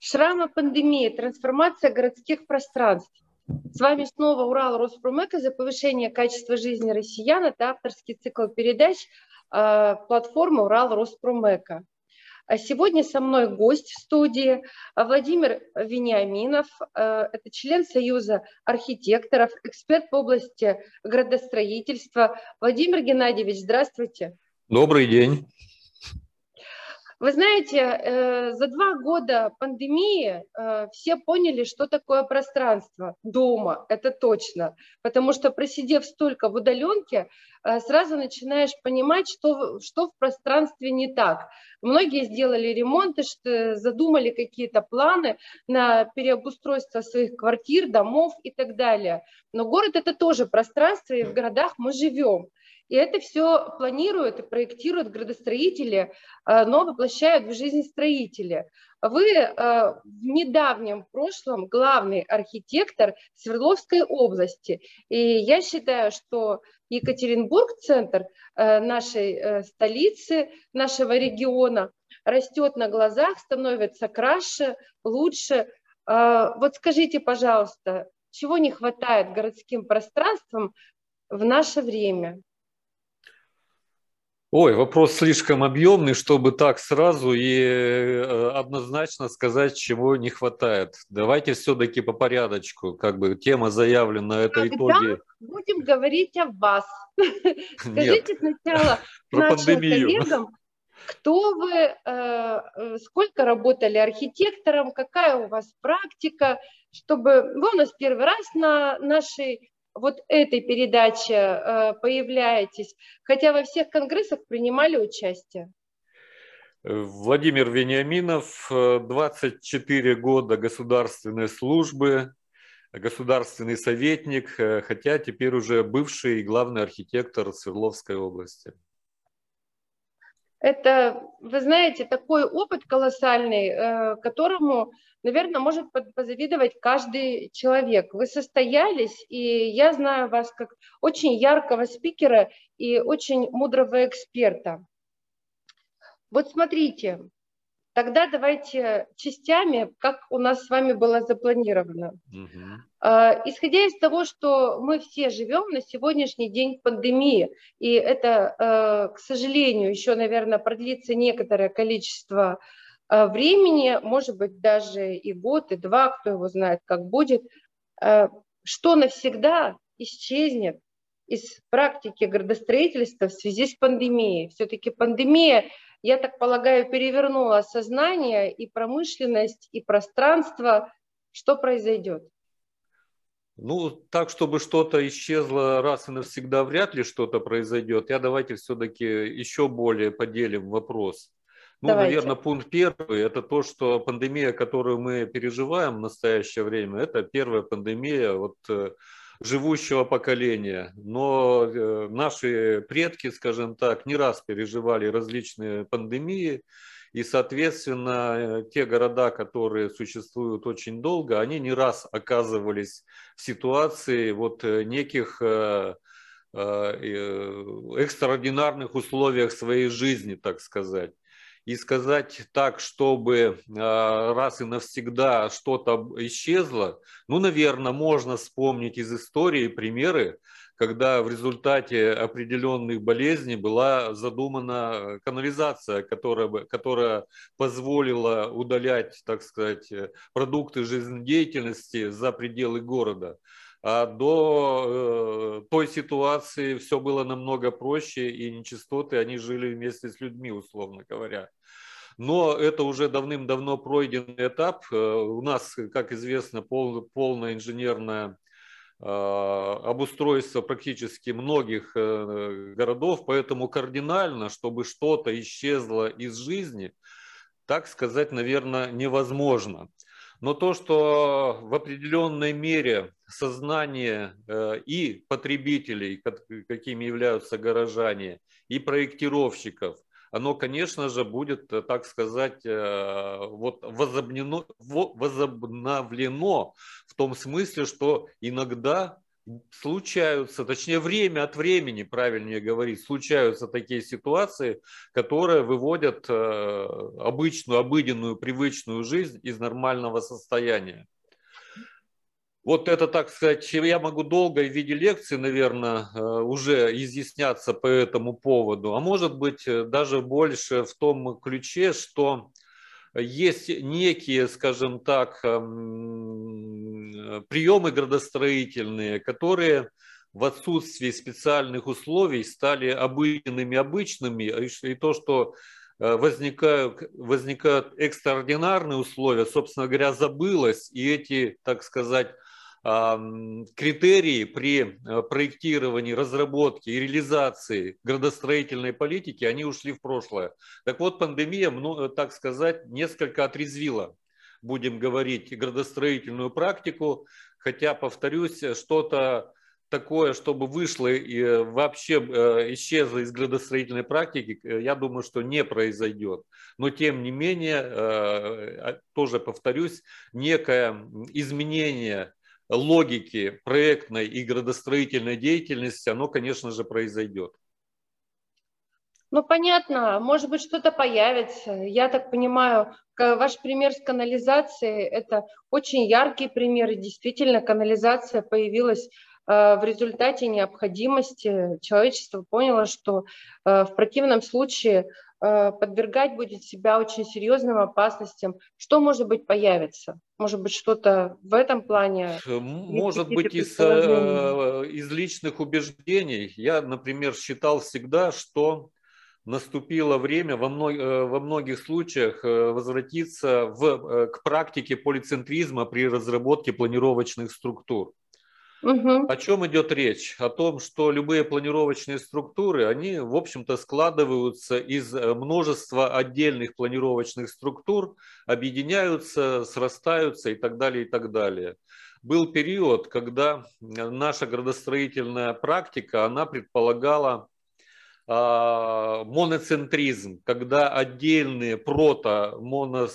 Шрамы пандемии, трансформация городских пространств. С вами снова Урал Роспромека за повышение качества жизни россиян. Это авторский цикл передач э, платформы Урал Роспромека. А сегодня со мной гость в студии Владимир Вениаминов. Э, это член Союза архитекторов, эксперт в области градостроительства. Владимир Геннадьевич, здравствуйте. Добрый день. Вы знаете, э, за два года пандемии э, все поняли, что такое пространство дома, это точно. Потому что просидев столько в удаленке, э, сразу начинаешь понимать, что, что в пространстве не так. Многие сделали ремонты, задумали какие-то планы на переобустройство своих квартир, домов и так далее. Но город это тоже пространство, и в городах мы живем. И это все планируют и проектируют градостроители, э, но воплощают в жизнь строители. Вы э, в недавнем прошлом главный архитектор Свердловской области. И я считаю, что Екатеринбург, центр э, нашей столицы, нашего региона, растет на глазах, становится краше, лучше. Вот скажите, пожалуйста, чего не хватает городским пространствам в наше время? Ой, вопрос слишком объемный, чтобы так сразу и э, однозначно сказать, чего не хватает. Давайте все-таки по порядочку. Как бы тема заявлена, это Когда итоги. будем говорить о вас. Скажите сначала нашим коллегам, кто вы, э, э, сколько работали архитектором, какая у вас практика, чтобы вы у нас первый раз на нашей вот этой передаче э, появляетесь, хотя во всех конгрессах принимали участие? Владимир Вениаминов, 24 года государственной службы, государственный советник, э, хотя теперь уже бывший главный архитектор Свердловской области. Это, вы знаете, такой опыт колоссальный, э, которому, наверное, может позавидовать каждый человек. Вы состоялись, и я знаю вас как очень яркого спикера и очень мудрого эксперта. Вот смотрите, Тогда давайте частями, как у нас с вами было запланировано. Угу. Исходя из того, что мы все живем на сегодняшний день пандемии, и это, а, к сожалению, еще, наверное, продлится некоторое количество а, времени, может быть, даже и год, и два, кто его знает, как будет, что навсегда исчезнет из практики градостроительства в связи с пандемией. Все-таки пандемия я так полагаю, перевернула сознание и промышленность, и пространство. Что произойдет? Ну, так, чтобы что-то исчезло раз и навсегда, вряд ли что-то произойдет. Я давайте все-таки еще более поделим вопрос. Ну, давайте. наверное, пункт первый – это то, что пандемия, которую мы переживаем в настоящее время, это первая пандемия вот э, живущего поколения. Но э, наши предки, скажем так, не раз переживали различные пандемии, и, соответственно, те города, которые существуют очень долго, они не раз оказывались в ситуации вот э, неких э, экстраординарных условиях своей жизни, так сказать и сказать так, чтобы а, раз и навсегда что-то исчезло, ну, наверное, можно вспомнить из истории примеры, когда в результате определенных болезней была задумана канализация, которая, которая позволила удалять, так сказать, продукты жизнедеятельности за пределы города. А до э, той ситуации все было намного проще, и нечистоты, они жили вместе с людьми, условно говоря. Но это уже давным-давно пройденный этап. Э, у нас, как известно, пол, полное инженерное э, обустройство практически многих э, городов, поэтому кардинально, чтобы что-то исчезло из жизни, так сказать, наверное, невозможно. Но то, что в определенной мере сознание э, и потребителей, какими являются горожане, и проектировщиков, оно, конечно же, будет, э, так сказать, э, вот возобновлено, возобновлено в том смысле, что иногда случаются, точнее время от времени, правильнее говорить, случаются такие ситуации, которые выводят э, обычную, обыденную, привычную жизнь из нормального состояния. Вот это, так сказать, я могу долго в виде лекции, наверное, э, уже изъясняться по этому поводу, а может быть э, даже больше в том ключе, что есть некие, скажем так, эм, приемы градостроительные, которые в отсутствии специальных условий стали обыденными, обычными, и то, что э, возникают, возникают экстраординарные условия, собственно говоря, забылось, и эти, так сказать, критерии при э, проектировании, разработке и реализации градостроительной политики, они ушли в прошлое. Так вот, пандемия, ну, так сказать, несколько отрезвила, будем говорить, градостроительную практику, хотя, повторюсь, что-то такое, чтобы вышло и э, вообще э, исчезло из градостроительной практики, я думаю, что не произойдет. Но тем не менее, а, тоже повторюсь, некое изменение логики проектной и градостроительной деятельности, оно, конечно же, произойдет. Ну, понятно, может быть, что-то появится. Я так понимаю, ваш пример с канализацией – это очень яркий пример, и действительно канализация появилась э, в результате необходимости. Человечество поняло, что э, в противном случае подвергать будет себя очень серьезным опасностям. Что, может быть, появится? Может быть, что-то в этом плане? Э, может быть, из, э, из личных убеждений. Я, например, считал всегда, что наступило время во, мног, во многих случаях возвратиться в, к практике полицентризма при разработке планировочных структур. Угу. О чем идет речь? О том, что любые планировочные структуры, они, в общем-то, складываются из э, множества отдельных планировочных структур, объединяются, срастаются и так далее, и так далее. Был период, когда э, наша градостроительная практика, она предполагала а, моноцентризм, когда отдельные прото, моно,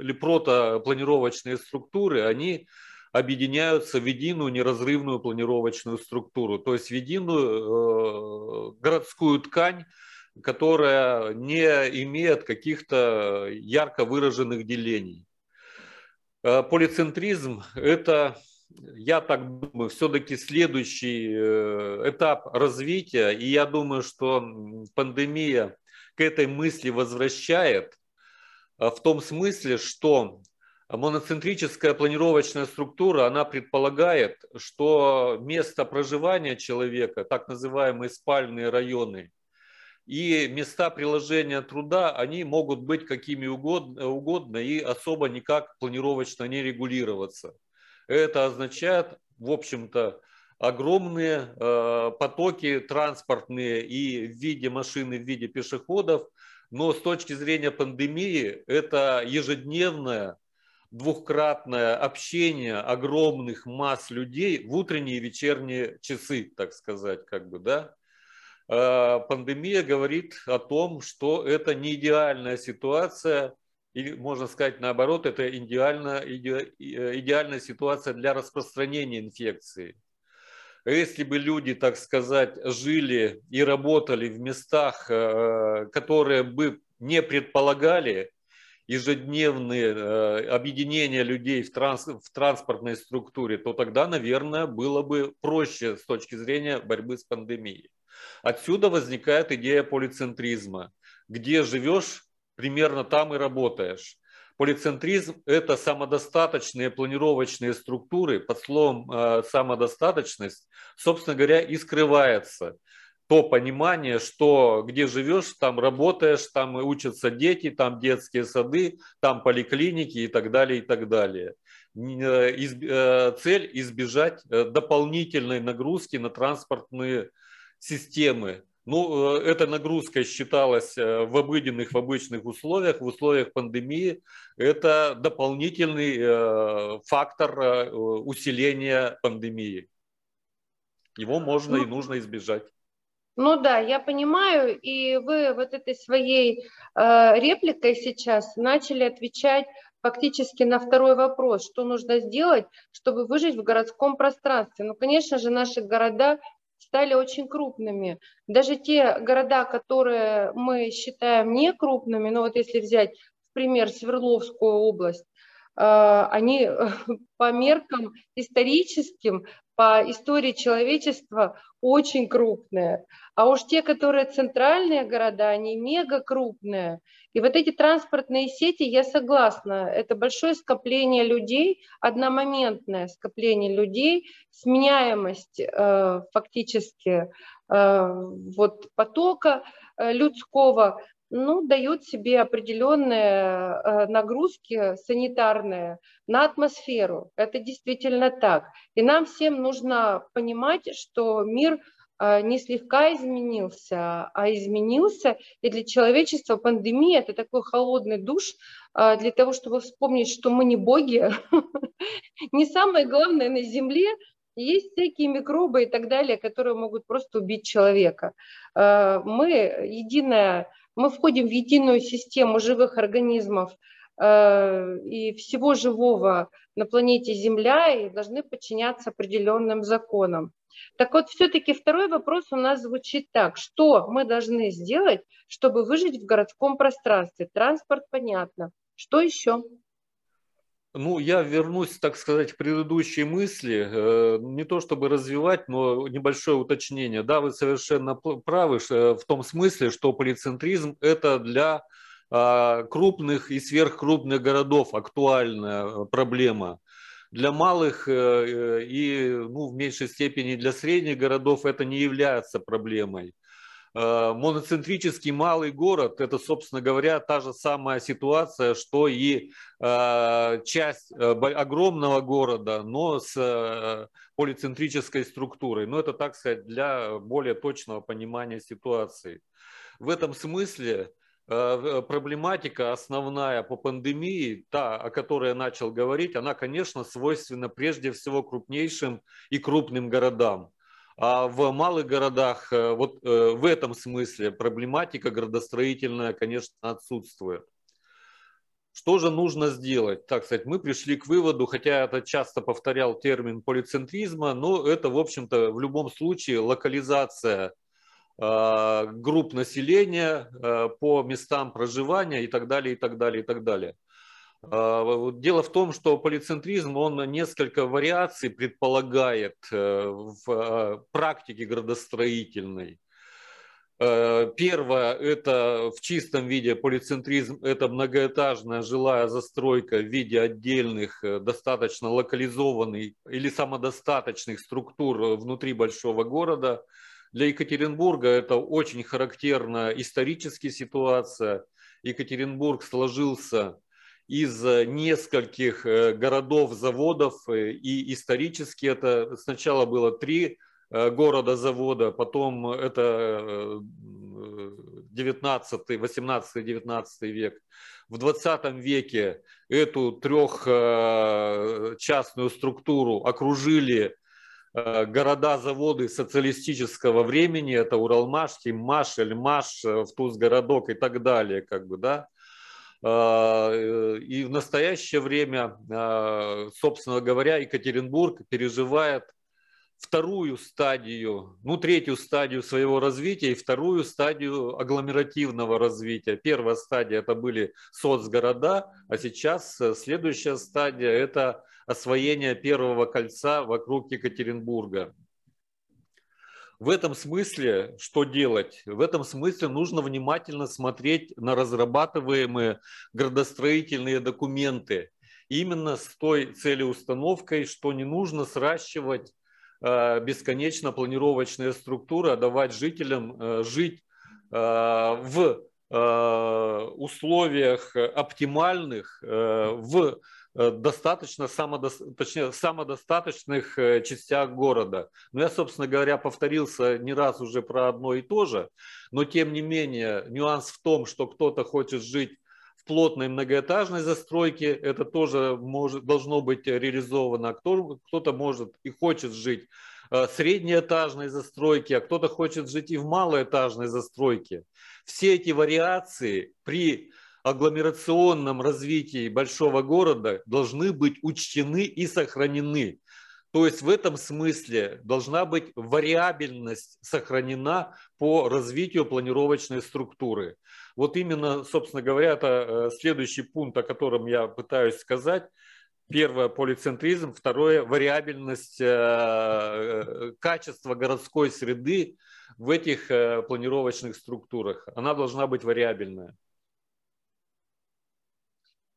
или структуры, они объединяются в единую неразрывную планировочную структуру, то есть в единую э, городскую ткань, которая не имеет каких-то ярко выраженных делений. Э, полицентризм – это, я так думаю, все-таки следующий э, этап развития, и я думаю, что пандемия к этой мысли возвращает, в том смысле, что Моноцентрическая планировочная структура, она предполагает, что место проживания человека, так называемые спальные районы, и места приложения труда, они могут быть какими угодно, угодно и особо никак планировочно не регулироваться. Это означает, в общем-то, огромные э, потоки транспортные и в виде машин, и в виде пешеходов, но с точки зрения пандемии это ежедневная двухкратное общение огромных масс людей в утренние и вечерние часы, так сказать, как бы, да. А, пандемия говорит о том, что это не идеальная ситуация, и можно сказать наоборот, это идеальная, идеальная ситуация для распространения инфекции. Если бы люди, так сказать, жили и работали в местах, э, которые бы не предполагали ежедневные э, объединения людей в, транс, в транспортной структуре, то тогда, наверное, было бы проще с точки зрения борьбы с пандемией. Отсюда возникает идея полицентризма. Где живешь, примерно там и работаешь. Полицентризм – это самодостаточные планировочные структуры. Под словом э, самодостаточность, собственно говоря, и скрывается то понимание, что где живешь, там работаешь, там учатся дети, там детские сады, там поликлиники и так далее, и так далее. Э, э, цель избежать э, дополнительной нагрузки на транспортные системы. Ну, эта нагрузка считалась в обыденных, в обычных условиях, в условиях пандемии. Это дополнительный фактор усиления пандемии. Его можно и ну, нужно избежать. Ну да, я понимаю, и вы вот этой своей э, репликой сейчас начали отвечать фактически на второй вопрос, что нужно сделать, чтобы выжить в городском пространстве. Ну, конечно же, наши города стали очень крупными. Даже те города, которые мы считаем не крупными, ну вот если взять в пример Свердловскую область, а, они по меркам историческим, по истории человечества очень крупные. А уж те, которые центральные города, они мега крупные. И вот эти транспортные сети, я согласна, это большое скопление людей, одномоментное скопление людей, сменяемость э, фактически э, вот потока э, людского, ну, дают себе определенные э, нагрузки санитарные на атмосферу. Это действительно так. И нам всем нужно понимать, что мир э, не слегка изменился, а изменился. И для человечества пандемия – это такой холодный душ э, для того, чтобы вспомнить, что мы не боги, не самое главное на Земле, есть всякие микробы и так далее, которые могут просто убить человека. Мы единая мы входим в единую систему живых организмов э, и всего живого на планете Земля и должны подчиняться определенным законам. Так вот, все-таки второй вопрос у нас звучит так. Что мы должны сделать, чтобы выжить в городском пространстве? Транспорт, понятно. Что еще? Ну, я вернусь, так сказать, к предыдущей мысли, э, не то чтобы развивать, но небольшое уточнение. Да, вы совершенно правы э, в том смысле, что полицентризм – это для а, крупных и сверхкрупных городов актуальная проблема. Для малых э, и ну, в меньшей степени для средних городов это не является проблемой. Э, моноцентрический малый город – это, собственно говоря, та же самая ситуация, что и э, часть э, огромного города, но с полицентрической структурой. Но это, так сказать, для более точного понимания ситуации. В этом смысле проблематика основная по пандемии, та, о которой я начал говорить, она, конечно, свойственна прежде всего крупнейшим и крупным городам. А в малых городах э, вот э, в этом смысле проблематика градостроительная, конечно, отсутствует. Что же нужно сделать? Так сказать, мы пришли к выводу, хотя это часто повторял термин полицентризма, но это, в общем-то, в любом случае локализация э, групп населения по местам проживания и так далее, и так далее, и так далее. А, дело в том, что полицентризм, он несколько вариаций предполагает э, в а, практике градостроительной. Э, первое – это в чистом виде полицентризм – это многоэтажная жилая застройка в виде отдельных, э, достаточно локализованных или самодостаточных структур внутри большого города. Для Екатеринбурга это очень характерна историческая ситуация. Екатеринбург сложился из э, нескольких э, городов, заводов, э, и исторически это сначала было три города, завода, потом это 19, 18, 19 век. В 20 веке эту трехчастную структуру окружили города-заводы социалистического времени, это Уралмаш, Тиммаш, Эльмаш, Втузгородок и так далее, как бы, да. Э, и в настоящее время, а, собственно говоря, Екатеринбург переживает вторую стадию, ну, третью стадию своего развития и вторую стадию агломеративного развития. Первая стадия – это были соцгорода, а сейчас э, следующая стадия – это освоение первого кольца вокруг Екатеринбурга. В этом смысле что делать? В этом смысле нужно внимательно смотреть на разрабатываемые градостроительные документы. Именно с той целеустановкой, что не нужно сращивать э, бесконечно планировочные структуры, а давать жителям э, жить э, в условиях оптимальных, в достаточно самодо... точнее, самодостаточных э, частях города. Но я, собственно говоря, повторился не раз уже про одно и то же, но тем не менее нюанс в том, что кто-то хочет жить в плотной многоэтажной застройке, это тоже может, должно быть реализовано. Кто, кто-то может и хочет жить в среднеэтажной застройке, а кто-то хочет жить и в малоэтажной застройке. Все эти вариации при агломерационном развитии большого города должны быть учтены и сохранены. То есть в этом смысле должна быть вариабельность сохранена по развитию планировочной структуры. Вот именно, собственно говоря, это э, следующий пункт, о котором я пытаюсь сказать. Первое – полицентризм. Второе – вариабельность э, э, качества городской среды в этих планировочных структурах. Она должна быть вариабельная.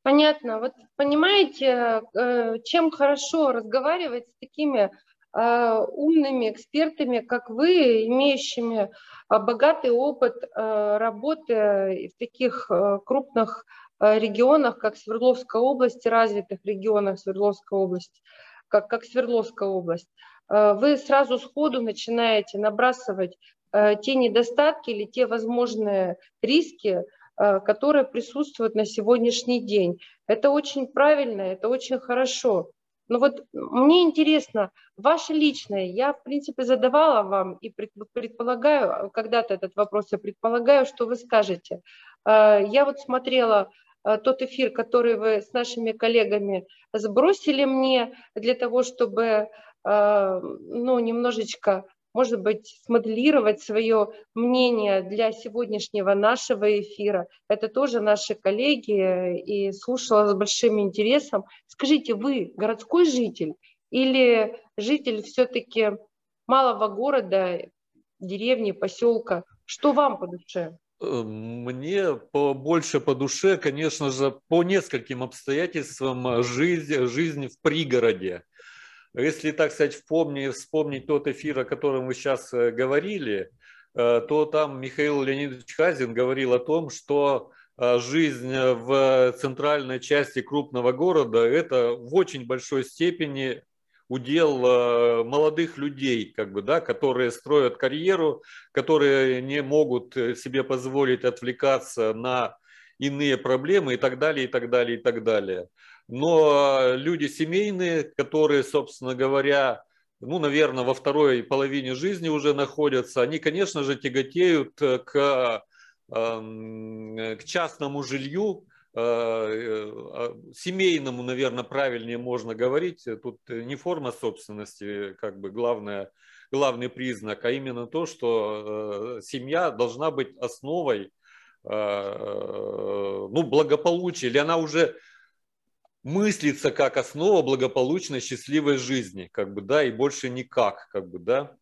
Понятно. Вот понимаете, э, чем хорошо разговаривать с такими э, умными экспертами, как вы, имеющими э, богатый опыт работы в таких крупных регионах, как Свердловская область, развитых регионах Свердловской области, как, как Свердловская область. Вы сразу сходу начинаете набрасывать те недостатки или те возможные риски, которые присутствуют на сегодняшний день. Это очень правильно, это очень хорошо. Но вот мне интересно, ваше личное, я, в принципе, задавала вам и предполагаю, когда-то этот вопрос, я предполагаю, что вы скажете. Э, я вот смотрела э, тот эфир, который вы с нашими коллегами сбросили мне для того, чтобы ну, немножечко может быть, смоделировать свое мнение для сегодняшнего нашего эфира. Это тоже наши коллеги, и слушала с большим интересом. Скажите, вы городской житель или житель все-таки малого города, деревни, поселка? Что вам по душе? Э, мне больше по душе, конечно же, по нескольким обстоятельствам жизнь, жизнь в пригороде. Если, так сказать, вспомнить, вспомнить тот эфир, о котором вы сейчас э, говорили, э, то там Михаил Леонидович Хазин говорил о том, что э, жизнь в центральной части крупного города – это в очень большой степени удел молодых людей, как бы, да, которые строят карьеру, которые не могут себе позволить отвлекаться на иные проблемы и так далее, и так далее, и так далее но люди семейные, которые, собственно говоря, ну, наверное, во второй половине жизни уже находятся, они, конечно же, тяготеют к, эм, к частному жилью, э, э, семейному, наверное, правильнее можно говорить. Тут не форма собственности, как бы главное, главный признак, а именно то, что э, семья должна быть основой ну, благополучия, или она уже мыслится как основа благополучной, счастливой жизни, как бы, да, и больше никак, как бы, да.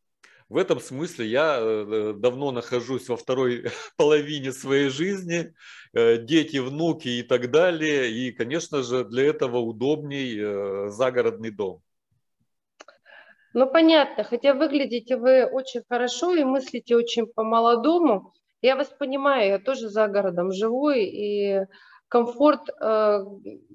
В этом смысле я э, давно нахожусь во второй половине своей жизни, э, дети, внуки и так далее, и, конечно же, для этого удобней э, загородный дом. Ну, понятно, хотя выглядите вы очень хорошо и мыслите очень по-молодому. Я вас понимаю, я тоже за городом живу, и комфорт э,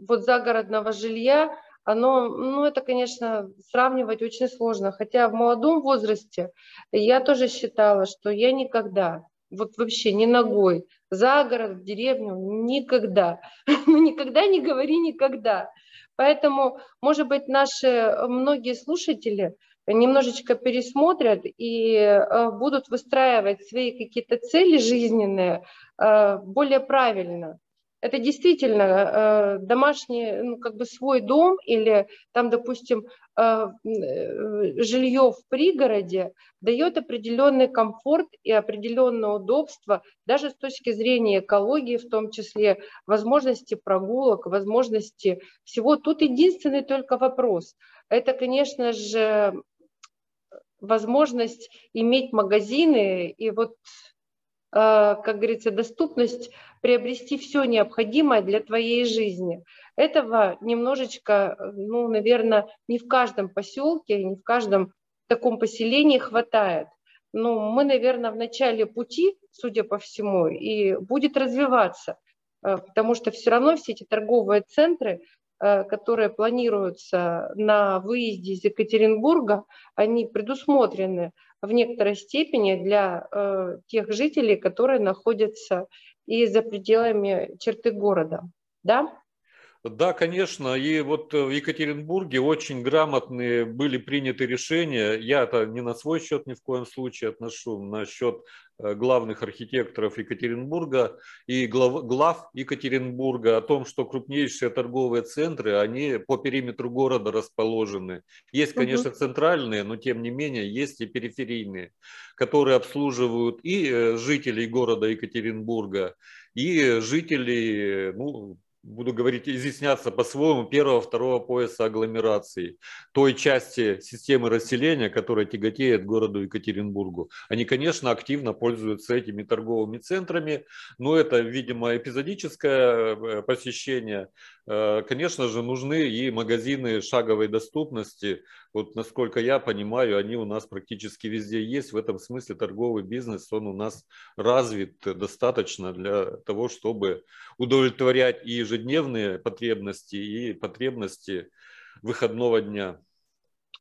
вот загородного жилья, оно, ну, это, конечно, сравнивать очень сложно. Хотя в молодом возрасте я тоже считала, что я никогда, вот вообще ни ногой, за город, в деревню, никогда. Ну, никогда не говори никогда. Поэтому, может быть, наши многие слушатели немножечко пересмотрят и э, будут выстраивать свои какие-то цели жизненные э, более правильно это действительно э, домашний, ну, как бы свой дом или там, допустим, э, э, жилье в пригороде дает определенный комфорт и определенное удобство, даже с точки зрения экологии, в том числе возможности прогулок, возможности всего. Тут единственный только вопрос. Это, конечно же, возможность иметь магазины и вот как говорится, доступность приобрести все необходимое для твоей жизни. Этого немножечко, ну, наверное, не в каждом поселке, не в каждом таком поселении хватает. Но мы, наверное, в начале пути, судя по всему, и будет развиваться, э, потому что все равно все эти торговые центры, э, которые планируются на выезде из Екатеринбурга, они предусмотрены в некоторой степени для э, тех жителей, которые находятся и за пределами черты города. Да? Да, конечно. И вот в Екатеринбурге очень грамотные были приняты решения. Я это не на свой счет ни в коем случае отношу, на счет э, главных архитекторов Екатеринбурга и глав, глав Екатеринбурга о том, что крупнейшие торговые центры, они по периметру города расположены. Есть, конечно, центральные, но тем не менее есть и периферийные, которые обслуживают и э, жителей города Екатеринбурга, и жителей ну, буду говорить, изъясняться по-своему, первого, второго пояса агломерации, той части системы расселения, которая тяготеет городу Екатеринбургу. Они, конечно, активно пользуются этими торговыми центрами, но это, видимо, эпизодическое э, посещение. Э, конечно же, нужны и магазины шаговой доступности. Вот, насколько я понимаю, они у нас практически везде есть. В этом смысле торговый бизнес, он у нас развит достаточно для того, чтобы удовлетворять и ежедневные потребности, и потребности выходного дня.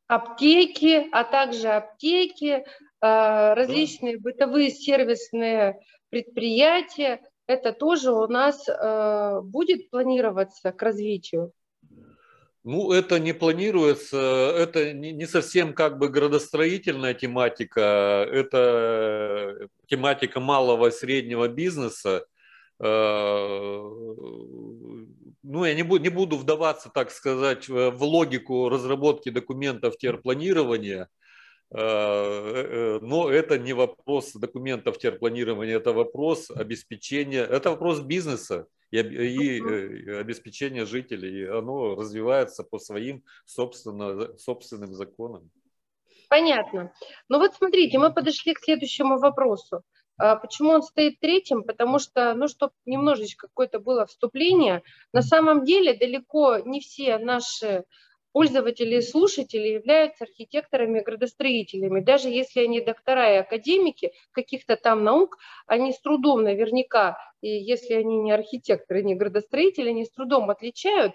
Аптеки, а также аптеки, э, различные да. бытовые сервисные предприятия – это тоже у нас э, будет планироваться к развитию? Ну, это не планируется, это не совсем как бы градостроительная тематика, это тематика малого и среднего бизнеса. Э, ну, я не буду, не буду вдаваться, так сказать, в логику разработки документов терпланирования, Э, э, но это не вопрос документов терпланирования, это вопрос обеспечения, это вопрос бизнеса и, и э, обеспечения жителей. И оно развивается по своим собственно, собственным законам. Понятно. Ну вот смотрите, мы подошли к следующему вопросу. А почему он стоит третьим? Потому что, ну, чтобы немножечко какое-то было вступление, на самом деле далеко не все наши пользователи и слушатели являются архитекторами-градостроителями. Даже если они доктора и академики каких-то там наук, они с трудом наверняка, и если они не архитекторы, не градостроители, они с трудом отличают,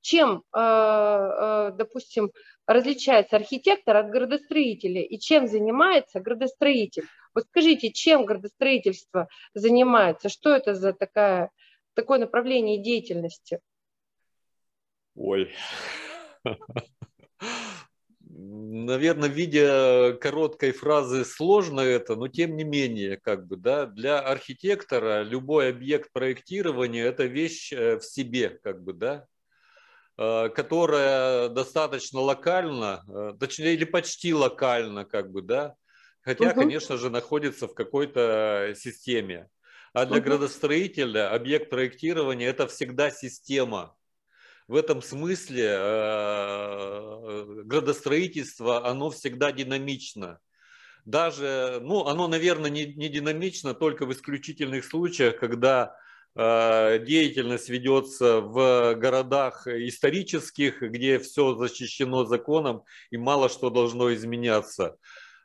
чем, э, э, допустим, различается архитектор от градостроителя и чем занимается градостроитель. Вот скажите, чем градостроительство занимается? Что это за такая, такое направление деятельности? Ой, Наверное, в виде короткой фразы сложно это, но тем не менее, как бы, да, для архитектора любой объект проектирования – это вещь э, в себе, как бы, да, э, которая достаточно локально, э, точнее, или почти локально, как бы, да, хотя, угу. конечно же, находится в какой-то системе. А для угу. градостроителя объект проектирования – это всегда система, в этом смысле э, градостроительство, оно всегда динамично. Даже, ну, оно, наверное, не, не динамично только в исключительных случаях, когда э, деятельность ведется в городах исторических, где все защищено законом и мало что должно изменяться.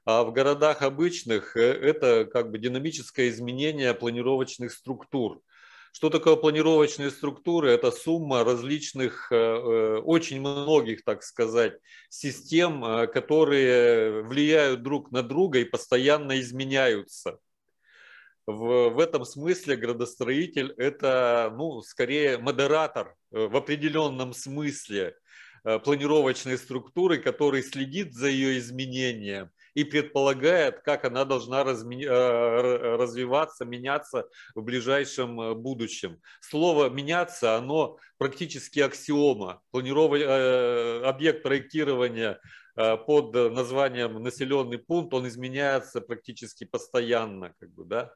А в городах обычных э, это как бы динамическое изменение планировочных структур – что такое планировочные структуры? Это сумма различных, э, э, очень многих, так сказать, систем, э, которые влияют друг на друга и постоянно изменяются. В, в этом смысле градостроитель – это, ну, скорее модератор в определенном смысле планировочной структуры, который следит за ее изменением – и предполагает, как она должна разми... Э, развиваться, меняться в ближайшем э, будущем. Слово «меняться» оно практически аксиома. Планиров... Э, объект проектирования под названием населенный пункт, он изменяется практически постоянно. Как бы, да?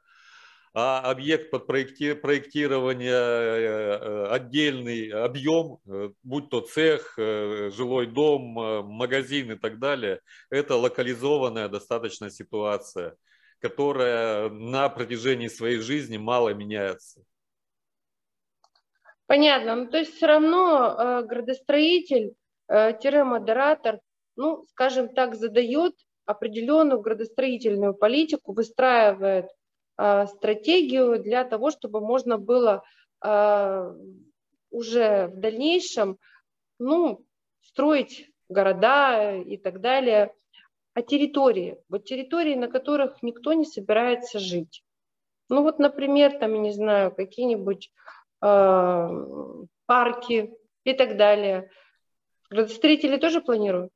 А объект под проектирование, э, э, отдельный объем, э, будь то цех, жилой дом, магазин и так далее, это локализованная достаточно ситуация, которая на протяжении своей жизни мало меняется. Понятно. Ну, то есть все равно градостроитель, э, модератор, ну, скажем так, задает определенную градостроительную политику, выстраивает стратегию для того, чтобы можно было а, уже в дальнейшем ну, строить города и так далее, а территории, вот территории, на которых никто не собирается жить. Ну вот, например, там, я не знаю, какие-нибудь э, парки и так далее. Градостроители тоже планируют?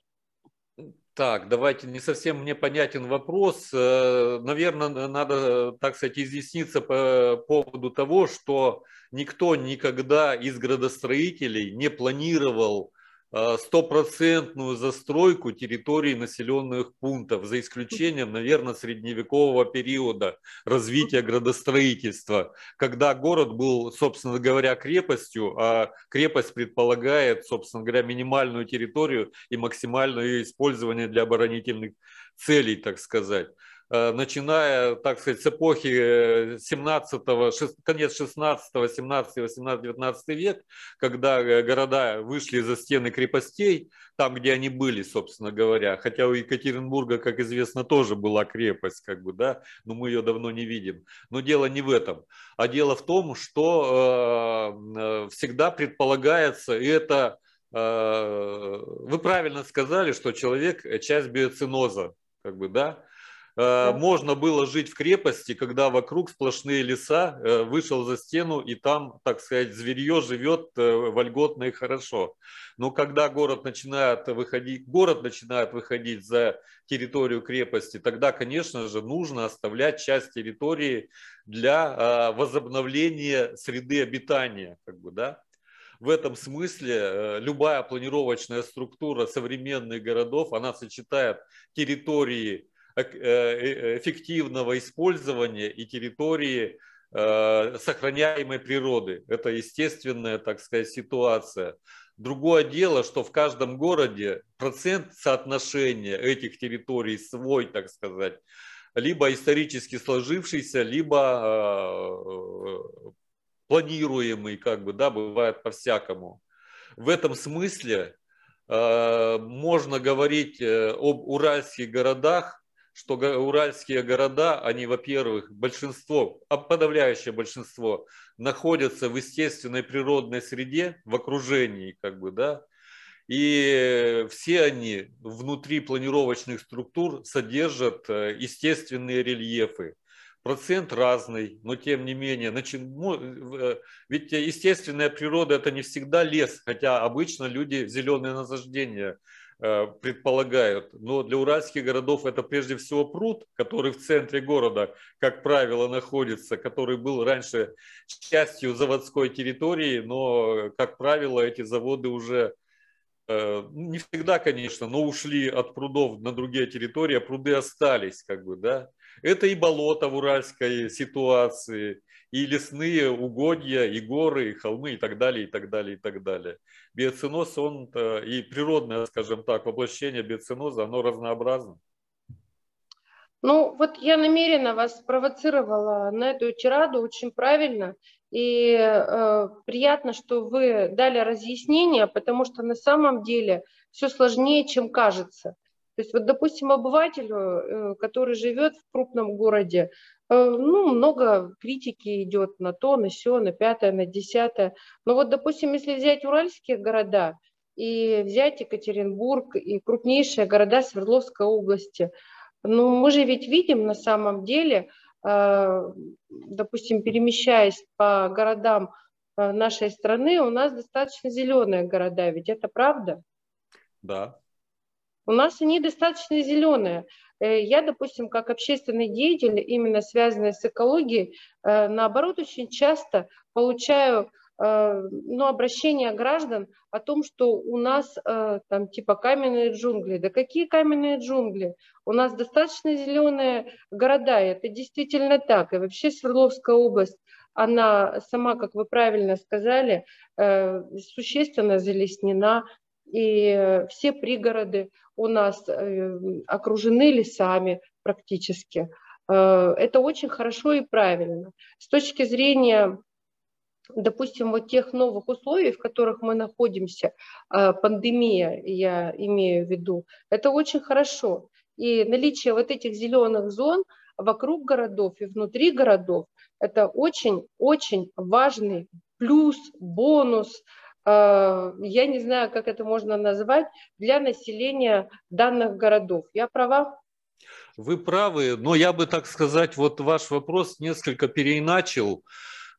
Так, давайте, не совсем мне понятен вопрос. Э, Наверное, надо, так сказать, изъясниться по поводу того, что никто никогда из градостроителей не планировал стопроцентную застройку территорий населенных пунктов, за исключением, наверное, средневекового периода развития градостроительства, когда город был, собственно говоря, крепостью, а крепость предполагает, собственно говоря, минимальную территорию и максимальное ее использование для оборонительных целей, так сказать. Э, начиная, так сказать, с эпохи 17 конец 16 17 18 19 век, когда э, города вышли за стены крепостей, там, где они были, собственно говоря, хотя у Екатеринбурга, как известно, тоже была крепость, как бы, да, но мы ее давно не видим. Но дело не в этом, а дело в том, что э, всегда предполагается, и это вы правильно сказали, что человек часть биоциноза, как бы, да, Э, можно было жить в крепости, когда вокруг сплошные леса, э, вышел за стену и там, так сказать, зверье живет э, вольготно и хорошо. Но когда город начинает выходить, город начинает выходить за территорию крепости, тогда, конечно же, нужно оставлять часть территории для возобновления среды обитания, как бы, да. В этом смысле любая планировочная структура современных городов, она сочетает территории Э, э, эффективного использования и территории э, сохраняемой природы. Это естественная, так сказать, ситуация. Другое дело, что в каждом городе процент соотношения этих территорий свой, так сказать, либо исторически сложившийся, либо планируемый, как бы, да, бывает по-всякому. В этом смысле можно говорить об уральских городах что уральские города, они, во-первых, большинство, а подавляющее большинство, находятся в естественной природной среде, в окружении, как бы, да, и все они внутри планировочных структур содержат э, естественные рельефы. Процент разный, но тем не менее, э, ведь естественная природа это не всегда лес, хотя обычно люди зеленые насаждения предполагают. Но для уральских городов это прежде всего пруд, который в центре города, как правило, находится, который был раньше частью заводской территории, но, как правило, эти заводы уже э, не всегда, конечно, но ушли от прудов на другие территории, а пруды остались, как бы, да. Это и болото в уральской ситуации, и лесные угодья, и горы, и холмы, и так далее, и так далее, и так далее. Биоциноз, он и природное, скажем так, воплощение биоциноза, оно разнообразно. Ну, вот я намеренно вас спровоцировала на эту тираду очень правильно. И э, приятно, что вы дали разъяснение, потому что на самом деле все сложнее, чем кажется. То есть вот, допустим, обывателю, э, который живет в крупном городе, э, ну, много критики идет на то, на все, на пятое, на десятое. Но вот, допустим, если взять уральские города и взять Екатеринбург и крупнейшие города Свердловской области, ну, мы же ведь видим на самом деле, э, допустим, перемещаясь по городам нашей страны, у нас достаточно зеленые города, ведь это правда? Да, у нас они достаточно зеленые. Э, я, допустим, как общественный деятель, именно связанный с экологией, э, наоборот, очень часто получаю э, ну, обращения граждан о том, что у нас там типа каменные джунгли. Да какие каменные джунгли? У нас достаточно зеленые города, и это действительно так. И вообще Свердловская область, она сама, как вы правильно сказали, существенно залеснена, и все пригороды у нас э, окружены лесами практически. Э, это очень хорошо и правильно. С точки зрения, допустим, вот тех новых условий, в которых мы находимся, э, пандемия, я имею в виду, это очень хорошо. И наличие вот этих зеленых зон вокруг городов и внутри городов – это очень-очень важный плюс, бонус – я не знаю, как это можно назвать, для населения данных городов. Я права? Вы правы, но я бы, так сказать, вот ваш вопрос несколько переиначил.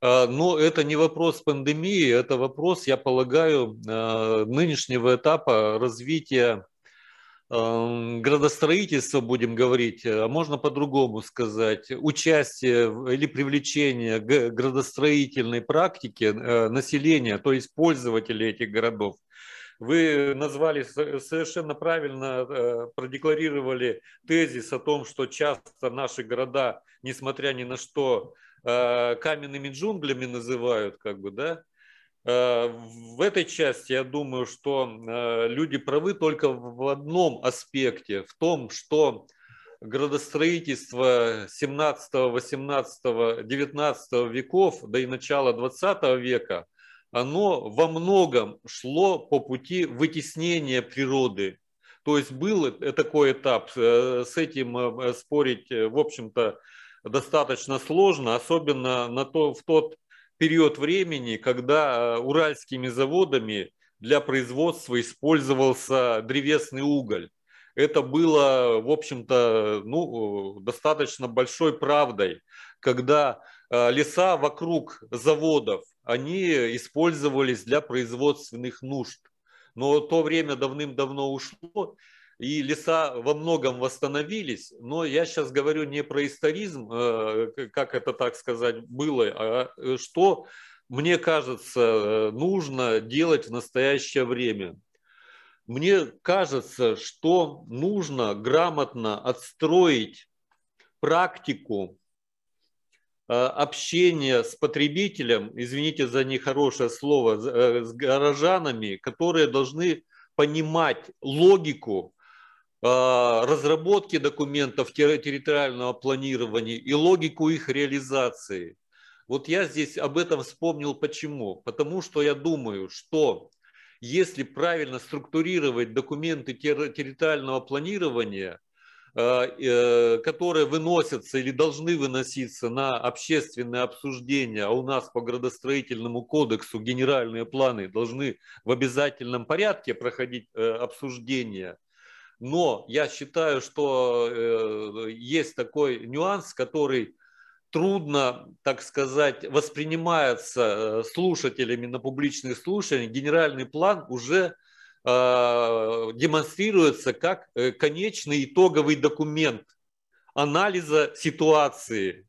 Э, но это не вопрос пандемии, это вопрос, я полагаю, э, нынешнего этапа развития градостроительство, будем говорить, а можно по-другому сказать, участие или привлечение к градостроительной практике населения, то есть пользователей этих городов. Вы назвали совершенно правильно, продекларировали тезис о том, что часто наши города, несмотря ни на что, каменными джунглями называют, как бы, да, Э, в этой части я думаю, что э, люди правы только в одном аспекте, в том, что градостроительство 17, 18, 19 веков, да и начала 20 века, оно во многом шло по пути вытеснения природы. То есть был такой этап, э, с этим спорить, в общем-то, достаточно сложно, особенно на то, в тот период времени, когда э, уральскими заводами для производства использовался древесный уголь. Это было, в общем-то, ну, достаточно большой правдой, когда э, леса вокруг заводов, они использовались для производственных нужд. Но то время давным-давно ушло, и леса во многом восстановились, но я сейчас говорю не про историзм, э, как это так сказать было, а э, что мне кажется э, нужно делать в настоящее время. Мне кажется, что нужно грамотно отстроить практику общения с потребителем, извините за нехорошее слово, с горожанами, которые должны понимать логику разработки документов территориального планирования и логику их реализации. Вот я здесь об этом вспомнил почему. Потому что я думаю, что если правильно структурировать документы территориального планирования, а, э, которые выносятся или должны выноситься на общественное обсуждение, а у нас по градостроительному кодексу генеральные планы должны в обязательном порядке проходить э, обсуждение – но я считаю, что э, есть такой нюанс, который трудно, так сказать, воспринимается э, слушателями на публичных слушаниях. Генеральный план уже э, демонстрируется как конечный итоговый документ анализа ситуации.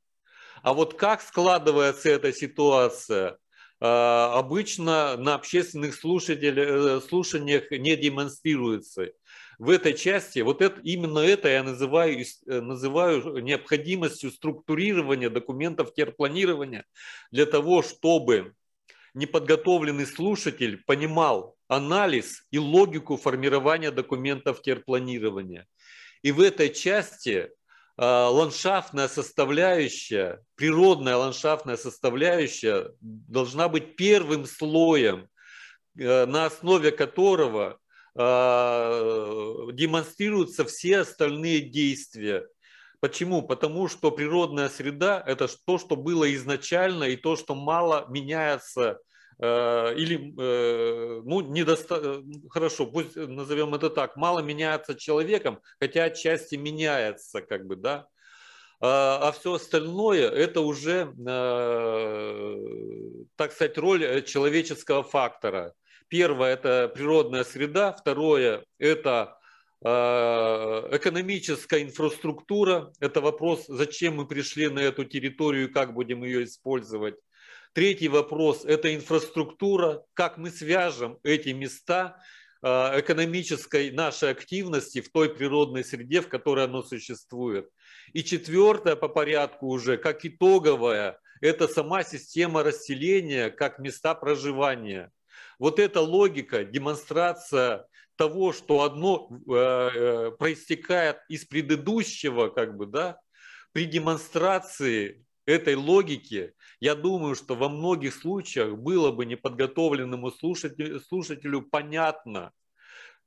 А вот как складывается эта ситуация, обычно на общественных слушаниях не демонстрируется в этой части, вот это, именно это я называю, э, называю необходимостью структурирования документов терпланирования для того, чтобы неподготовленный слушатель понимал анализ и логику формирования документов терпланирования. И в этой части а, ландшафтная составляющая, природная ландшафтная составляющая должна быть первым слоем, э, на основе которого демонстрируются все остальные действия. Почему? Потому что природная среда – это то, что было изначально, и то, что мало меняется а, или, э, ну, недоста... хорошо, пусть назовем это так, мало меняется человеком, хотя отчасти меняется, как бы, да, а, а все остальное это уже, так сказать, роль человеческого фактора. Первое – это природная среда, второе – это а, экономическая инфраструктура, это вопрос, зачем мы пришли на эту территорию и как будем ее использовать. Третий вопрос – это инфраструктура, как мы свяжем эти места а, экономической нашей активности в той природной среде, в которой оно существует. И четвертое по порядку уже, как итоговое, это сама система расселения, как места проживания – вот эта логика, демонстрация того, что одно э, э, проистекает из предыдущего, как бы, да, при демонстрации этой логики, я думаю, что во многих случаях было бы неподготовленному слушателю, слушателю понятно,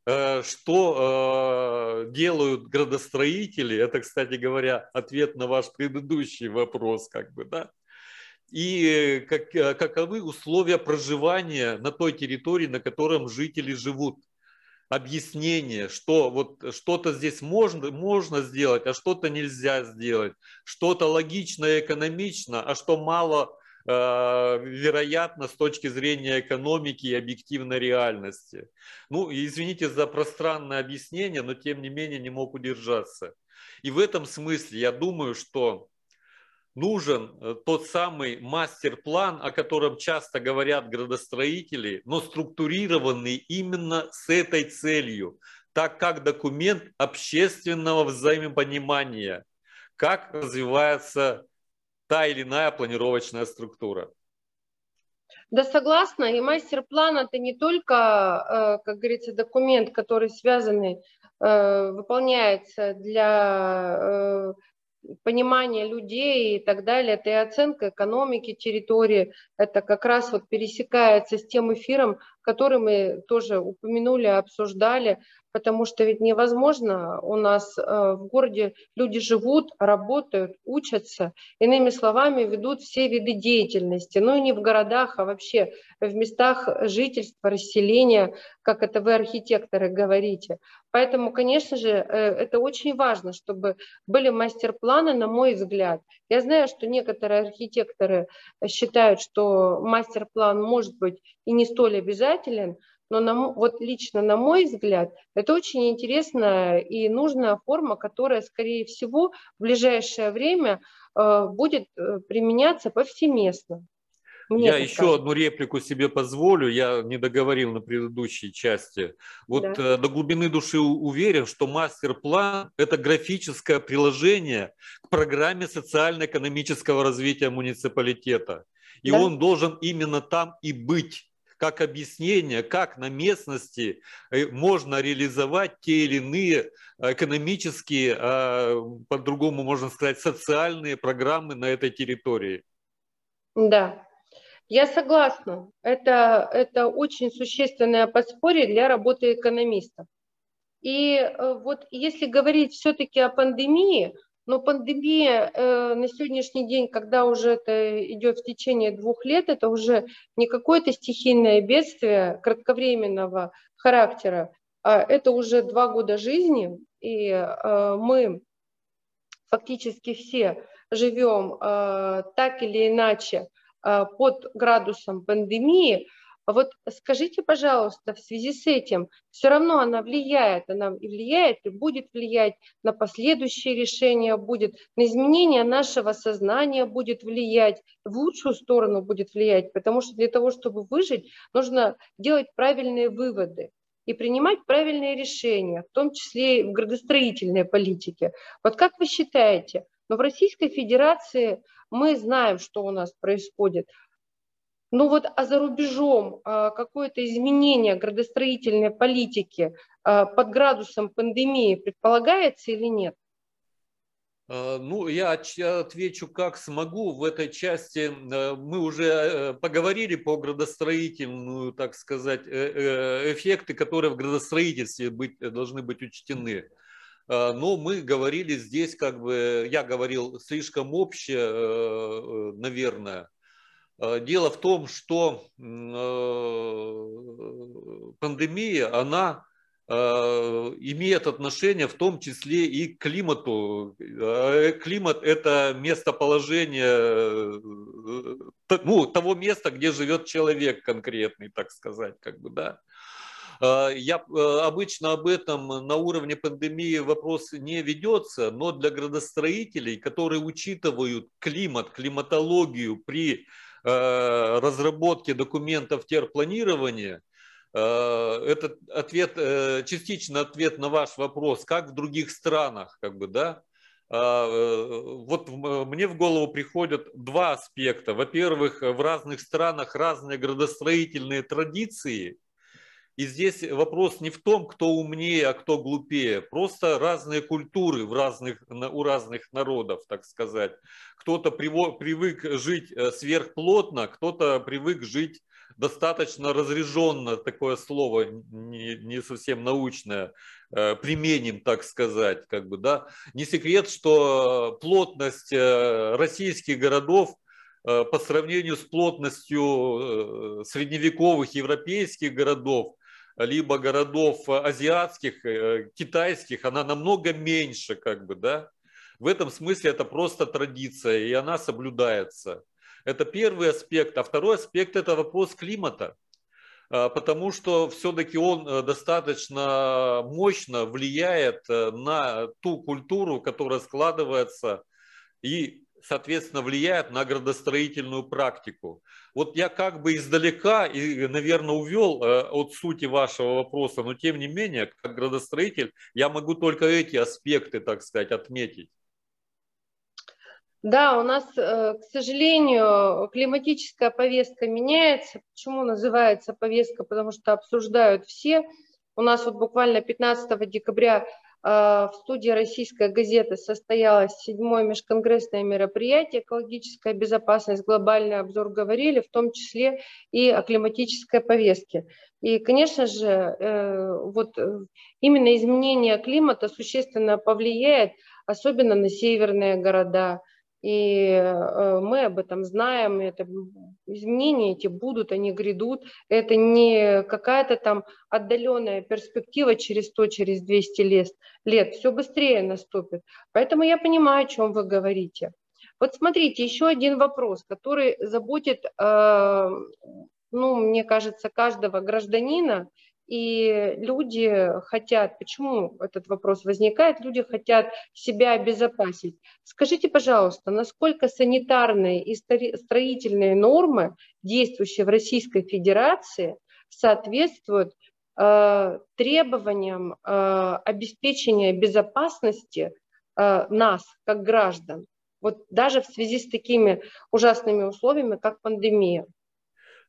э, что делают градостроители. Это, кстати говоря, ответ на ваш предыдущий вопрос, как бы, да и как, э, каковы условия проживания на той территории, на котором жители живут. Объяснение, что вот что-то здесь можно, можно сделать, а что-то нельзя сделать, что-то логично и экономично, а что мало вероятно с точки зрения экономики и объективной реальности. Ну, извините за пространное объяснение, но тем не менее не мог удержаться. И в этом смысле я думаю, что нужен э, тот самый мастер-план, о котором часто говорят градостроители, но структурированный именно с этой целью, так как документ общественного взаимопонимания, как развивается та или иная планировочная структура. Да, согласна. И мастер-план это не только, э, как говорится, документ, который связанный, э, выполняется для понимание людей и так далее, это и оценка экономики территории, это как раз вот пересекается с тем эфиром, который мы тоже упомянули, обсуждали, потому что ведь невозможно, у нас э, в городе люди живут, работают, учатся, иными словами, ведут все виды деятельности, ну и не в городах, а вообще в местах жительства, расселения, как это вы, архитекторы, говорите. Поэтому, конечно же, э, это очень важно, чтобы были мастер-планы, на мой взгляд. Я знаю, что некоторые архитекторы считают, что мастер-план может быть и не столь обязателен, но на, вот лично на мой взгляд, это очень интересная и нужная форма, которая, скорее всего, в ближайшее время э, будет э, применяться повсеместно. Мне я еще кажется. одну реплику себе позволю, я не договорил на предыдущей части. Вот да. э, до глубины души уверен, что мастер-план – это графическое приложение к программе социально-экономического развития муниципалитета. И да. он должен именно там и быть как объяснение, как на местности э, можно реализовать те или иные экономические, а, по-другому можно сказать, социальные программы на этой территории. Да, я согласна. Это, это очень существенное подспорье для работы экономиста. И э, вот если говорить все-таки о пандемии, но пандемия э, на сегодняшний день, когда уже это идет в течение двух лет, это уже не какое-то стихийное бедствие кратковременного характера, а это уже два года жизни, и э, мы фактически все живем э, так или иначе э, под градусом пандемии, а вот скажите, пожалуйста, в связи с этим, все равно она влияет, она и влияет, и будет влиять на последующие решения, будет на изменение нашего сознания будет влиять, в лучшую сторону будет влиять, потому что для того, чтобы выжить, нужно делать правильные выводы и принимать правильные решения, в том числе и в градостроительной политике. Вот как вы считаете, но в Российской Федерации мы знаем, что у нас происходит – ну вот, а за рубежом а, какое-то изменение градостроительной политики а, под градусом пандемии предполагается или нет? А, ну, я отвечу как смогу. В этой части мы уже э, поговорили по градостроительную, так сказать, э, э, эффекты, которые в градостроительстве быть, должны быть учтены. Но мы говорили здесь, как бы, я говорил слишком общее, наверное, Э, дело в том, что э, пандемия, она э, имеет отношение в том числе и к климату. Климат – это местоположение ну, того места, где живет человек конкретный, так сказать, как бы, да. Я обычно об этом на уровне пандемии вопрос не ведется, но для градостроителей, которые учитывают климат, климатологию при Э, разработки документов терпланирования, э, это ответ, э, частично ответ на ваш вопрос, как в других странах, как бы, да, вот мне в голову приходят два аспекта. Во-первых, в разных странах разные градостроительные традиции, и здесь вопрос не в том, кто умнее, а кто глупее. Просто разные культуры в разных, у разных народов, так сказать. Кто-то привык жить э, сверхплотно, кто-то привык жить достаточно разряженно, такое слово не, не совсем научное, э, применим, так сказать. Как бы, да? Не секрет, что плотность э, российских городов по сравнению с плотностью средневековых европейских городов либо городов азиатских, э, китайских, она намного меньше, как бы, да. В этом смысле это просто традиция, и она соблюдается. Это первый аспект. А второй аспект – это вопрос климата. А, потому что все-таки он э, достаточно мощно влияет э, на ту культуру, которая складывается и, соответственно, влияет на градостроительную практику. Вот я как бы издалека и, наверное, увел э, от сути вашего вопроса, но тем не менее, как градостроитель, я могу только эти аспекты, так сказать, отметить. Да, у нас, э, к сожалению, климатическая повестка меняется. Почему называется повестка? Потому что обсуждают все. У нас вот буквально 15 декабря в студии «Российская газета» состоялось седьмое межконгрессное мероприятие «Экологическая безопасность. Глобальный обзор» говорили, в том числе и о климатической повестке. И, конечно же, э, вот именно изменение климата существенно повлияет, особенно на северные города – и э, мы об этом знаем, это изменения эти будут, они грядут. Это не какая-то там отдаленная перспектива через 100, через 200 лет, лет. все быстрее наступит. Поэтому я понимаю, о чем вы говорите. Вот смотрите, еще один вопрос, который заботит, э, ну, мне кажется, каждого гражданина, и люди хотят, почему этот вопрос возникает, люди хотят себя обезопасить. Скажите, пожалуйста, насколько санитарные и строительные нормы, действующие в Российской Федерации, соответствуют э, требованиям э, обеспечения безопасности э, нас, как граждан, вот даже в связи с такими ужасными условиями, как пандемия?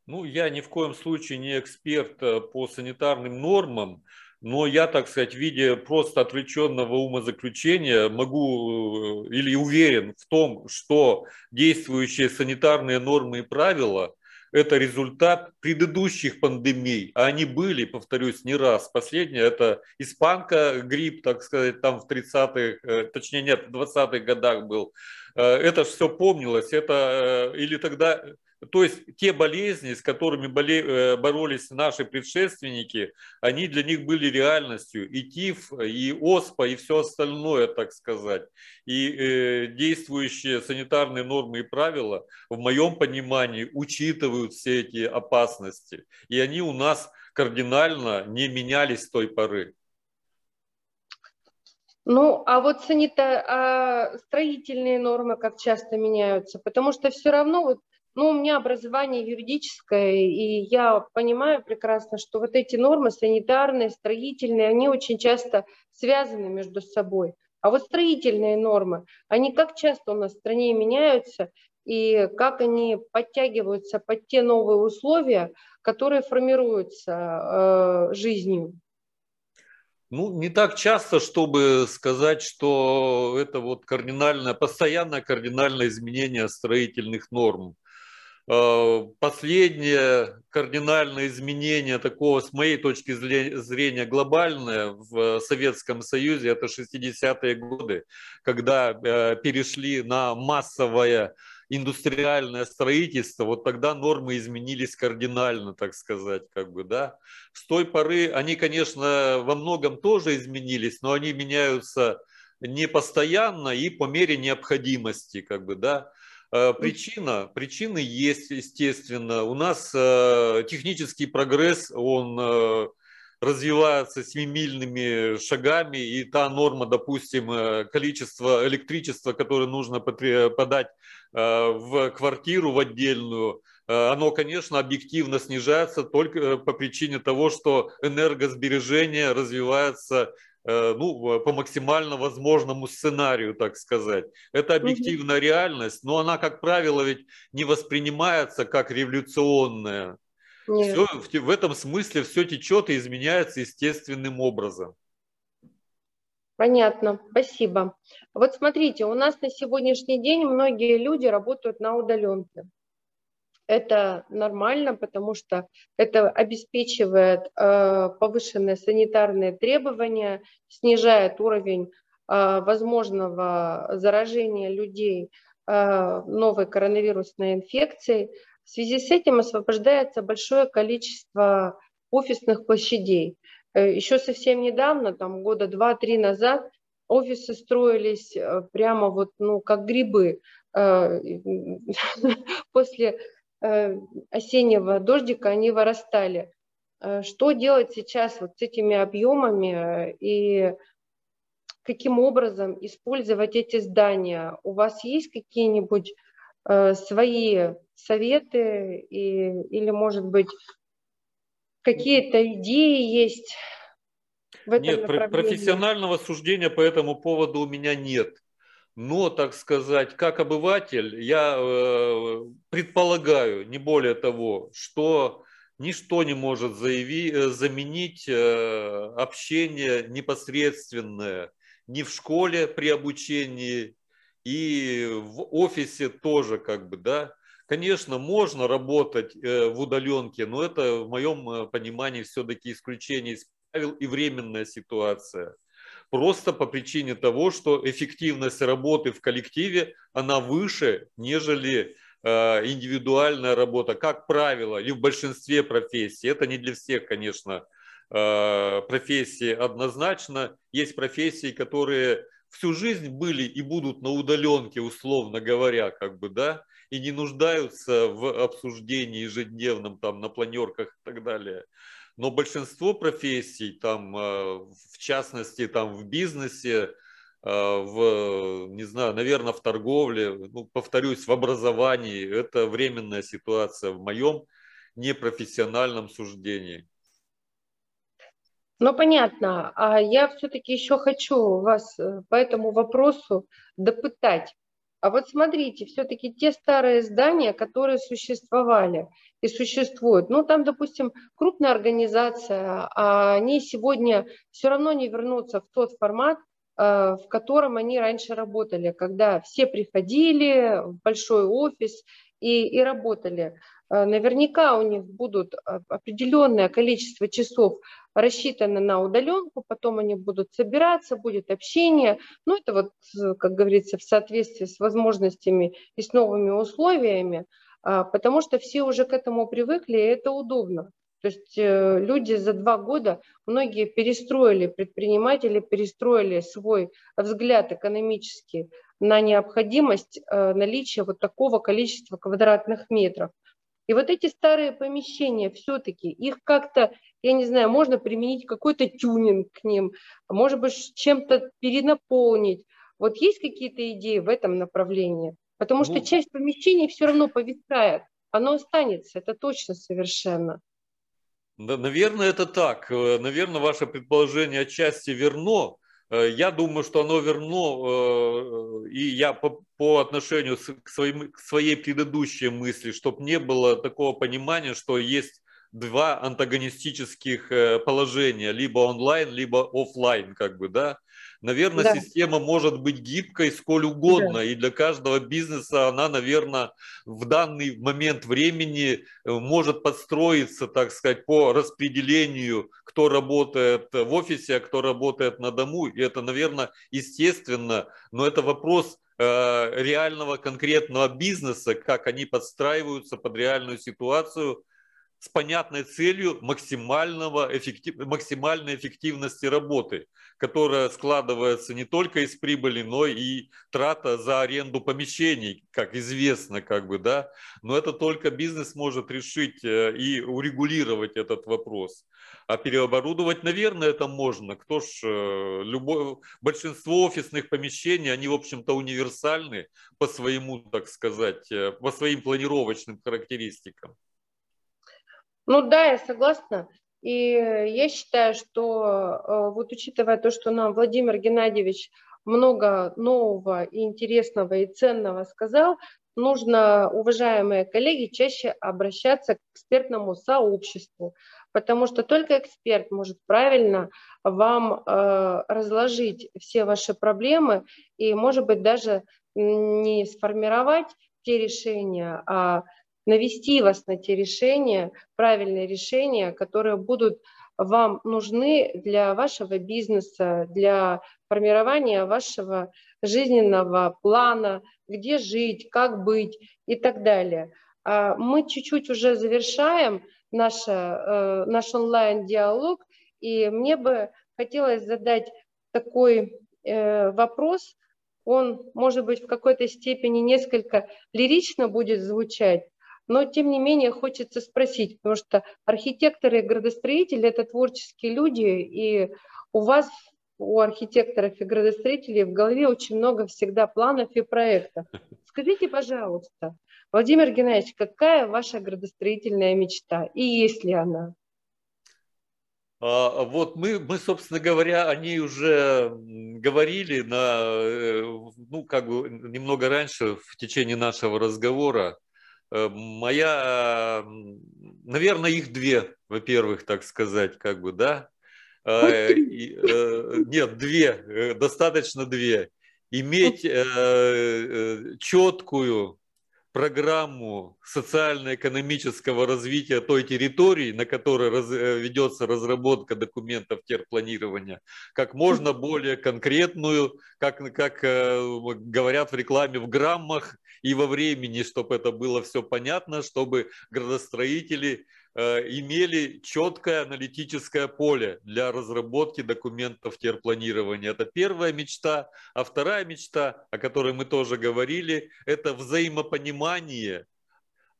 Ну, я ни в коем случае не эксперт э, по санитарным нормам, но я, так сказать, в виде просто отвлеченного умозаключения могу э, или уверен в том, что действующие санитарные нормы и правила – это результат предыдущих пандемий, а они были, повторюсь, не раз. Последняя – это испанка, грипп, так сказать, там в 30-х, э, точнее нет, в 20-х годах был. Это все помнилось, это или тогда то есть те болезни, с которыми э, боролись наши предшественники, они для них были реальностью. И ТИФ, и ОСПА, и все остальное, так сказать. И э, действующие санитарные нормы и правила, в моем понимании, учитывают все эти опасности. И они у нас кардинально не менялись с той поры. Ну, а вот санита, а строительные нормы как часто меняются? Потому что все равно вот ну, у меня образование юридическое, и я понимаю прекрасно, что вот эти нормы санитарные, строительные, они очень часто связаны между собой. А вот строительные нормы, они как часто у нас в стране меняются, и как они подтягиваются под те новые условия, которые формируются э, жизнью? Ну, не так часто, чтобы сказать, что это вот кардинальное, постоянное кардинальное изменение строительных норм. Э, последнее кардинальное изменение такого, с моей точки зрения, глобальное в Советском Союзе, это 60-е годы, когда э, перешли на массовое индустриальное строительство, вот тогда нормы изменились кардинально, так сказать, как бы, да. С той поры они, конечно, во многом тоже изменились, но они меняются не постоянно и по мере необходимости, как бы, да. Э, причина, причины есть, естественно. У нас э, технический прогресс, он э, развивается семимильными шагами, и та норма, допустим, количество электричества, которое нужно подать в квартиру в отдельную, оно, конечно, объективно снижается только по причине того, что энергосбережение развивается ну, по максимально возможному сценарию, так сказать. Это объективная реальность, но она, как правило, ведь не воспринимается как революционная. Все, в, в этом смысле все течет и изменяется естественным образом. Понятно, спасибо. Вот смотрите, у нас на сегодняшний день многие люди работают на удаленке. Это нормально, потому что это обеспечивает э, повышенные санитарные требования, снижает уровень э, возможного заражения людей э, новой коронавирусной инфекцией. В связи с этим освобождается большое количество офисных площадей. Еще совсем недавно, там года два-три назад, офисы строились прямо вот, ну, как грибы. после осеннего дождика они вырастали. Что делать сейчас вот с этими объемами и каким образом использовать эти здания? У вас есть какие-нибудь свои советы и, или, может быть, какие-то идеи есть в этом Нет, профессионального суждения по этому поводу у меня нет. Но, так сказать, как обыватель, я э, предполагаю, не более того, что ничто не может заяви, э, заменить э, общение непосредственное ни в школе при обучении, и в офисе тоже, как бы, да. Конечно, можно работать э, в удаленке, но это в моем э, понимании все-таки исключение из правил и временная ситуация. Просто по причине того, что эффективность работы в коллективе, она выше, нежели э, индивидуальная работа, как правило, или в большинстве профессий. Это не для всех, конечно, профессии однозначно. Есть профессии, которые всю жизнь были и будут на удаленке, условно говоря, как бы, да, и не нуждаются в обсуждении ежедневном, там, на планерках и так далее. Но большинство профессий, там, э, в частности, там, в бизнесе, э, в, не знаю, наверное, в торговле, ну, повторюсь, в образовании, это временная ситуация в моем непрофессиональном суждении. Ну, понятно. А я все-таки еще хочу вас э, по этому вопросу допытать. А вот смотрите, все-таки те старые здания, которые существовали и существуют, ну там, допустим, крупная организация, а они сегодня все равно не вернутся в тот формат, в котором они раньше работали, когда все приходили в большой офис и, и работали. Э, наверняка у них будут определенное количество часов рассчитаны на удаленку, потом они будут собираться, будет общение. Ну, это вот, э, как говорится, в соответствии с возможностями и с новыми условиями, потому что все уже к этому привыкли, и это удобно. То есть э, люди за два года, многие перестроили, предприниматели перестроили свой взгляд экономический на необходимость э, наличия вот такого количества квадратных метров. И вот эти старые помещения, все-таки их как-то, я не знаю, можно применить какой-то тюнинг к ним, может быть, чем-то перенаполнить. Вот есть какие-то идеи в этом направлении? Потому что ну, часть помещений все равно повисает, оно останется, это точно совершенно. Наверное, это так. Э, наверное, ваше предположение отчасти верно, Э, я думаю, что оно верно, э, и я по, по отношению к, своим, к своей предыдущей мысли, чтобы не было такого понимания, что есть два антагонистических положения, либо онлайн, либо офлайн, как бы, да. Наверное, да. система может быть гибкой сколь угодно, да. и для каждого бизнеса она, наверное, в данный момент времени э, может подстроиться, так сказать, по распределению, кто работает в офисе, а кто работает на дому. И это, наверное, естественно, но это вопрос э, реального конкретного бизнеса, как они подстраиваются под реальную ситуацию – с понятной целью максимального эффектив, максимальной эффективности работы, которая складывается не только из прибыли, но и трата за аренду помещений, как известно, как бы, да. Но это только бизнес может решить э, и урегулировать этот вопрос. А переоборудовать, наверное, это можно. Кто ж, э, любое, большинство офисных помещений, они, в общем-то, универсальны по своему, так сказать, э, по своим планировочным характеристикам. Ну да, я согласна. И я считаю, что э, вот учитывая то, что нам Владимир Геннадьевич много нового и интересного и ценного сказал, нужно, уважаемые коллеги, чаще обращаться к экспертному сообществу, потому что только эксперт может правильно вам э, разложить все ваши проблемы и, может быть, даже не сформировать те решения, а навести вас на те решения, правильные решения, которые будут вам нужны для вашего бизнеса, для формирования вашего жизненного плана, где жить, как быть и так далее. А мы чуть-чуть уже завершаем наш, э, наш онлайн-диалог, и мне бы хотелось задать такой э, вопрос он, может быть, в какой-то степени несколько лирично будет звучать, но тем не менее хочется спросить, потому что архитекторы и градостроители – это творческие люди, и у вас, у архитекторов и градостроителей в голове очень много всегда планов и проектов. Скажите, пожалуйста, Владимир Геннадьевич, какая ваша градостроительная мечта и есть ли она? А, вот мы, мы, собственно говоря, о ней уже говорили на, э, ну, как бы немного раньше в течение нашего разговора. Э, моя, наверное, их две, во-первых, так сказать, как бы, да. Э, нет, две, достаточно две. Иметь четкую программу социально-экономического развития той территории, на которой раз, э, ведется разработка документов терпланирования, как можно более конкретную, как, как э, говорят в рекламе, в граммах и во времени, чтобы это было все понятно, чтобы градостроители Э, имели четкое аналитическое поле для разработки документов терпланирования. Это первая мечта. А вторая мечта, о которой мы тоже говорили, это взаимопонимание,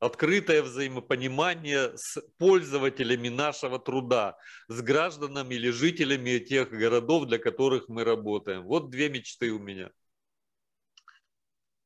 открытое взаимопонимание с пользователями нашего труда, с гражданами или жителями тех городов, для которых мы работаем. Вот две мечты у меня.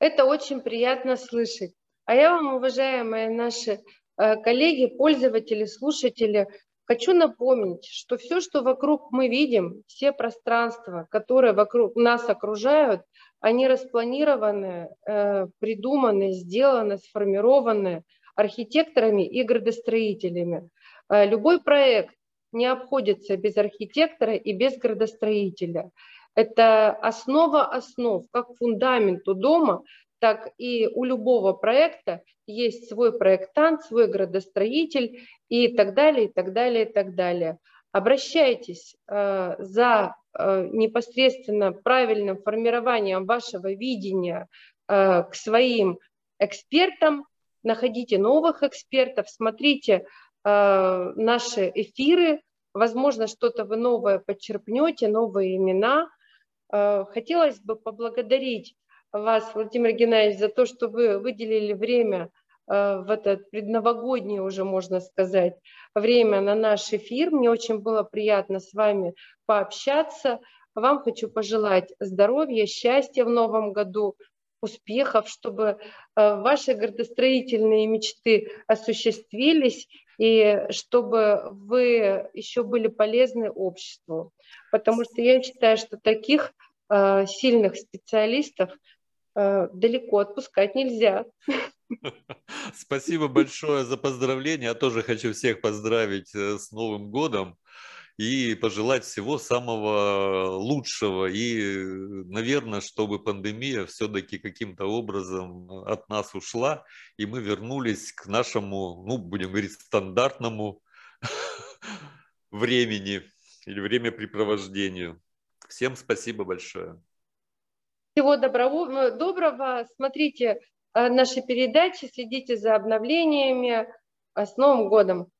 Это очень приятно слышать. А я вам, уважаемые наши Э, коллеги, пользователи, слушатели, хочу напомнить, что все, что вокруг мы видим, все пространства, которые вокруг нас окружают, они распланированы, э, придуманы, сделаны, сформированы архитекторами и градостроителями. Э, любой проект не обходится без архитектора и без градостроителя. Это основа основ, как фундамент у дома, так и у любого проекта есть свой проектант, свой градостроитель и так далее, и так далее, и так далее. Обращайтесь э, за э, непосредственно правильным формированием вашего видения э, к своим экспертам, находите новых экспертов, смотрите э, наши эфиры, возможно, что-то вы новое подчерпнете, новые имена. Э, хотелось бы поблагодарить вас, Владимир Геннадьевич, за то, что вы выделили время э, в этот предновогоднее уже, можно сказать, время на наш эфир. Мне очень было приятно с вами пообщаться. Вам хочу пожелать здоровья, счастья в новом году, успехов, чтобы э, ваши градостроительные мечты осуществились и чтобы вы еще были полезны обществу. Потому что я считаю, что таких э, сильных специалистов Э, далеко отпускать нельзя. Спасибо большое за поздравления. Я тоже хочу всех поздравить э, с Новым годом и пожелать всего самого лучшего. И, наверное, чтобы пандемия все-таки каким-то образом от нас ушла, и мы вернулись к нашему, ну, будем говорить, стандартному времени или времяпрепровождению. Всем спасибо большое. Всего доброго, доброго. Смотрите э, наши передачи, следите за обновлениями. С Новым годом!